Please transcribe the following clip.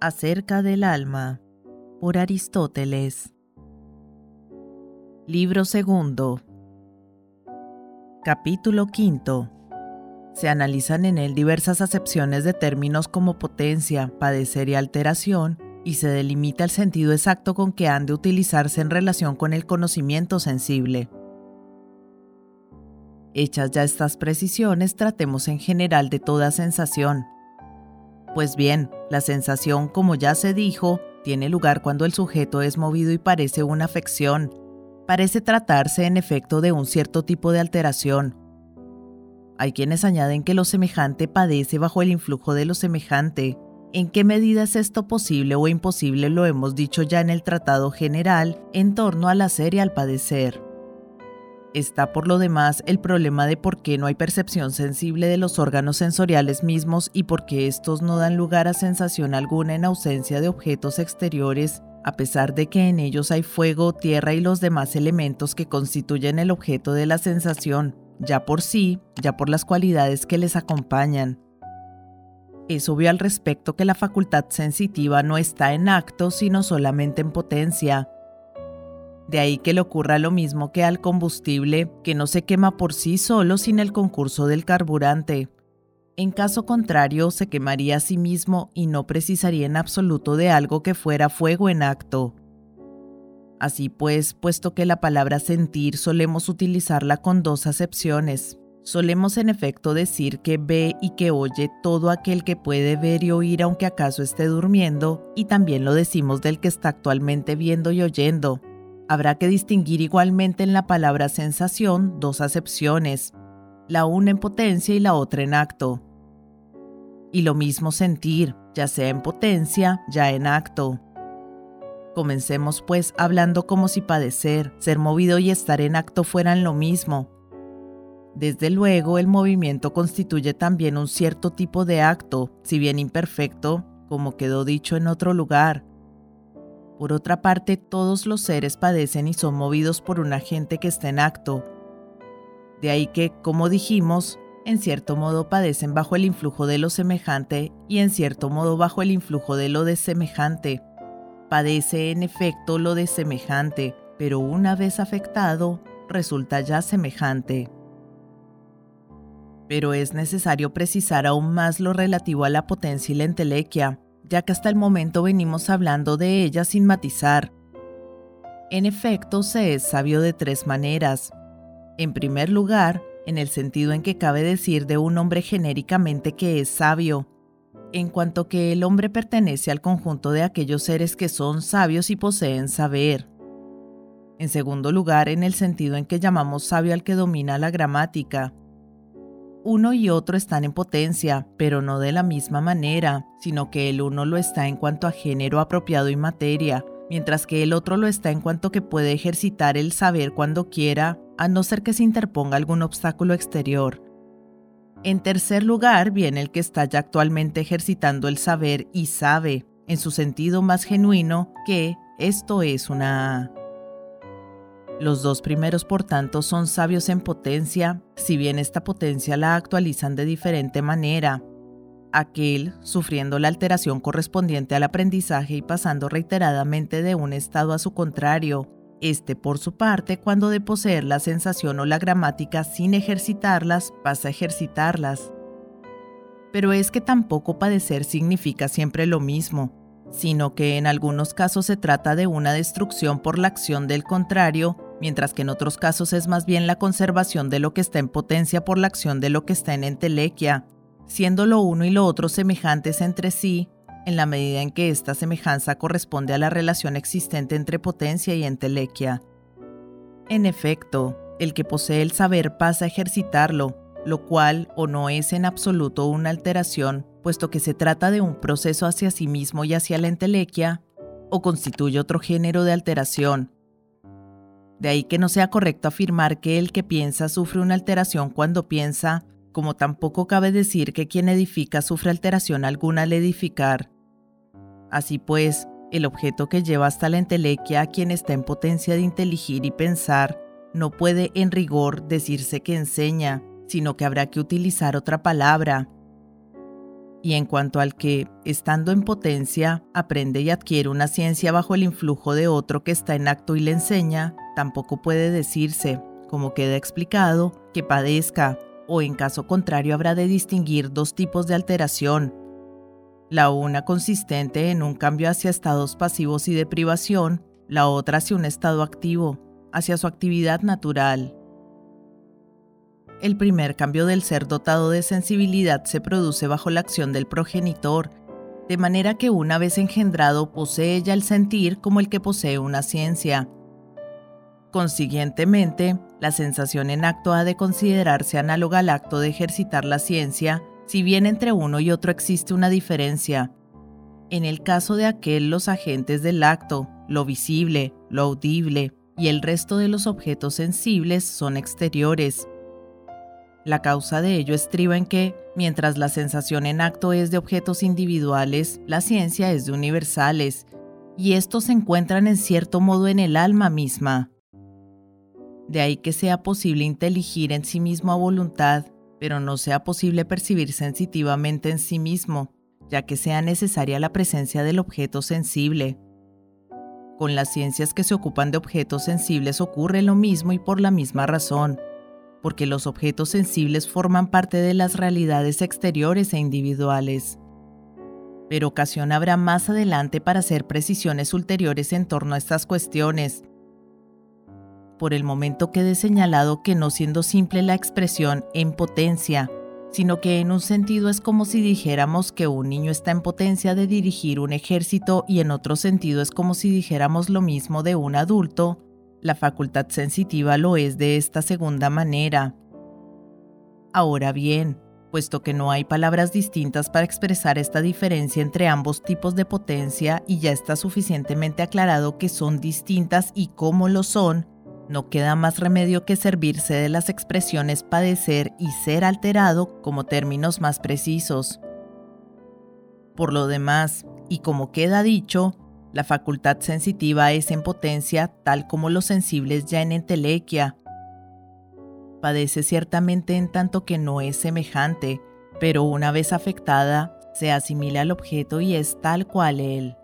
Acerca del alma, por Aristóteles. Libro segundo. Capítulo quinto. Se analizan en él diversas acepciones de términos como potencia, padecer y alteración, y se delimita el sentido exacto con que han de utilizarse en relación con el conocimiento sensible. Hechas ya estas precisiones, tratemos en general de toda sensación, pues bien, la sensación, como ya se dijo, tiene lugar cuando el sujeto es movido y parece una afección. Parece tratarse en efecto de un cierto tipo de alteración. Hay quienes añaden que lo semejante padece bajo el influjo de lo semejante. ¿En qué medida es esto posible o imposible lo hemos dicho ya en el Tratado General en torno al hacer y al padecer? Está por lo demás el problema de por qué no hay percepción sensible de los órganos sensoriales mismos y por qué estos no dan lugar a sensación alguna en ausencia de objetos exteriores, a pesar de que en ellos hay fuego, tierra y los demás elementos que constituyen el objeto de la sensación, ya por sí, ya por las cualidades que les acompañan. Es obvio al respecto que la facultad sensitiva no está en acto, sino solamente en potencia, de ahí que le ocurra lo mismo que al combustible, que no se quema por sí solo sin el concurso del carburante. En caso contrario, se quemaría a sí mismo y no precisaría en absoluto de algo que fuera fuego en acto. Así pues, puesto que la palabra sentir solemos utilizarla con dos acepciones, solemos en efecto decir que ve y que oye todo aquel que puede ver y oír aunque acaso esté durmiendo, y también lo decimos del que está actualmente viendo y oyendo, Habrá que distinguir igualmente en la palabra sensación dos acepciones, la una en potencia y la otra en acto. Y lo mismo sentir, ya sea en potencia, ya en acto. Comencemos pues hablando como si padecer, ser movido y estar en acto fueran lo mismo. Desde luego, el movimiento constituye también un cierto tipo de acto, si bien imperfecto, como quedó dicho en otro lugar, por otra parte, todos los seres padecen y son movidos por un agente que está en acto. De ahí que, como dijimos, en cierto modo padecen bajo el influjo de lo semejante y en cierto modo bajo el influjo de lo desemejante. Padece en efecto lo desemejante, pero una vez afectado, resulta ya semejante. Pero es necesario precisar aún más lo relativo a la potencia y la entelequia, ya que hasta el momento venimos hablando de ella sin matizar. En efecto, se es sabio de tres maneras. En primer lugar, en el sentido en que cabe decir de un hombre genéricamente que es sabio, en cuanto que el hombre pertenece al conjunto de aquellos seres que son sabios y poseen saber. En segundo lugar, en el sentido en que llamamos sabio al que domina la gramática, uno y otro están en potencia, pero no de la misma manera, sino que el uno lo está en cuanto a género apropiado y materia, mientras que el otro lo está en cuanto que puede ejercitar el saber cuando quiera, a no ser que se interponga algún obstáculo exterior. En tercer lugar viene el que está ya actualmente ejercitando el saber y sabe, en su sentido más genuino, que esto es una los dos primeros, por tanto, son sabios en potencia, si bien esta potencia la actualizan de diferente manera. Aquel, sufriendo la alteración correspondiente al aprendizaje y pasando reiteradamente de un estado a su contrario, este, por su parte, cuando de poseer la sensación o la gramática sin ejercitarlas, pasa a ejercitarlas. Pero es que tampoco padecer significa siempre lo mismo, sino que en algunos casos se trata de una destrucción por la acción del contrario mientras que en otros casos es más bien la conservación de lo que está en potencia por la acción de lo que está en entelequia, siendo lo uno y lo otro semejantes entre sí, en la medida en que esta semejanza corresponde a la relación existente entre potencia y entelequia. En efecto, el que posee el saber pasa a ejercitarlo, lo cual o no es en absoluto una alteración, puesto que se trata de un proceso hacia sí mismo y hacia la entelequia, o constituye otro género de alteración, de ahí que no sea correcto afirmar que el que piensa sufre una alteración cuando piensa, como tampoco cabe decir que quien edifica sufre alteración alguna al edificar. Así pues, el objeto que lleva hasta la entelequia a quien está en potencia de inteligir y pensar no puede en rigor decirse que enseña, sino que habrá que utilizar otra palabra. y en cuanto al que, estando en potencia, aprende y adquiere una ciencia bajo el influjo de otro que está en acto y le enseña, tampoco puede decirse, como queda explicado, que padezca, o en caso contrario habrá de distinguir dos tipos de alteración. La una consistente en un cambio hacia estados pasivos y de privación, la otra hacia un estado activo, hacia su actividad natural. El primer cambio del ser dotado de sensibilidad se produce bajo la acción del progenitor, de manera que una vez engendrado posee ya el sentir como el que posee una ciencia. Consiguientemente, la sensación en acto ha de considerarse análoga al acto de ejercitar la ciencia, si bien entre uno y otro existe una diferencia. En el caso de aquel, los agentes del acto, lo visible, lo audible y el resto de los objetos sensibles son exteriores, la causa de ello estriba en que, mientras la sensación en acto es de objetos individuales, la ciencia es de universales, y estos se encuentran en cierto modo en el alma misma. De ahí que sea posible inteligir en sí mismo a voluntad, pero no sea posible percibir sensitivamente en sí mismo, ya que sea necesaria la presencia del objeto sensible. Con las ciencias que se ocupan de objetos sensibles ocurre lo mismo y por la misma razón porque los objetos sensibles forman parte de las realidades exteriores e individuales. Pero ocasión habrá más adelante para hacer precisiones ulteriores en torno a estas cuestiones. Por el momento quede señalado que no siendo simple la expresión en potencia, sino que en un sentido es como si dijéramos que un niño está en potencia de dirigir un ejército y en otro sentido es como si dijéramos lo mismo de un adulto, la facultad sensitiva lo es de esta segunda manera. Ahora bien, puesto que no hay palabras distintas para expresar esta diferencia entre ambos tipos de potencia y ya está suficientemente aclarado que son distintas y cómo lo son, no queda más remedio que servirse de las expresiones padecer y ser alterado como términos más precisos. Por lo demás, y como queda dicho, la facultad sensitiva es en potencia tal como los sensibles ya en entelequia. Padece ciertamente en tanto que no es semejante, pero una vez afectada, se asimila al objeto y es tal cual él.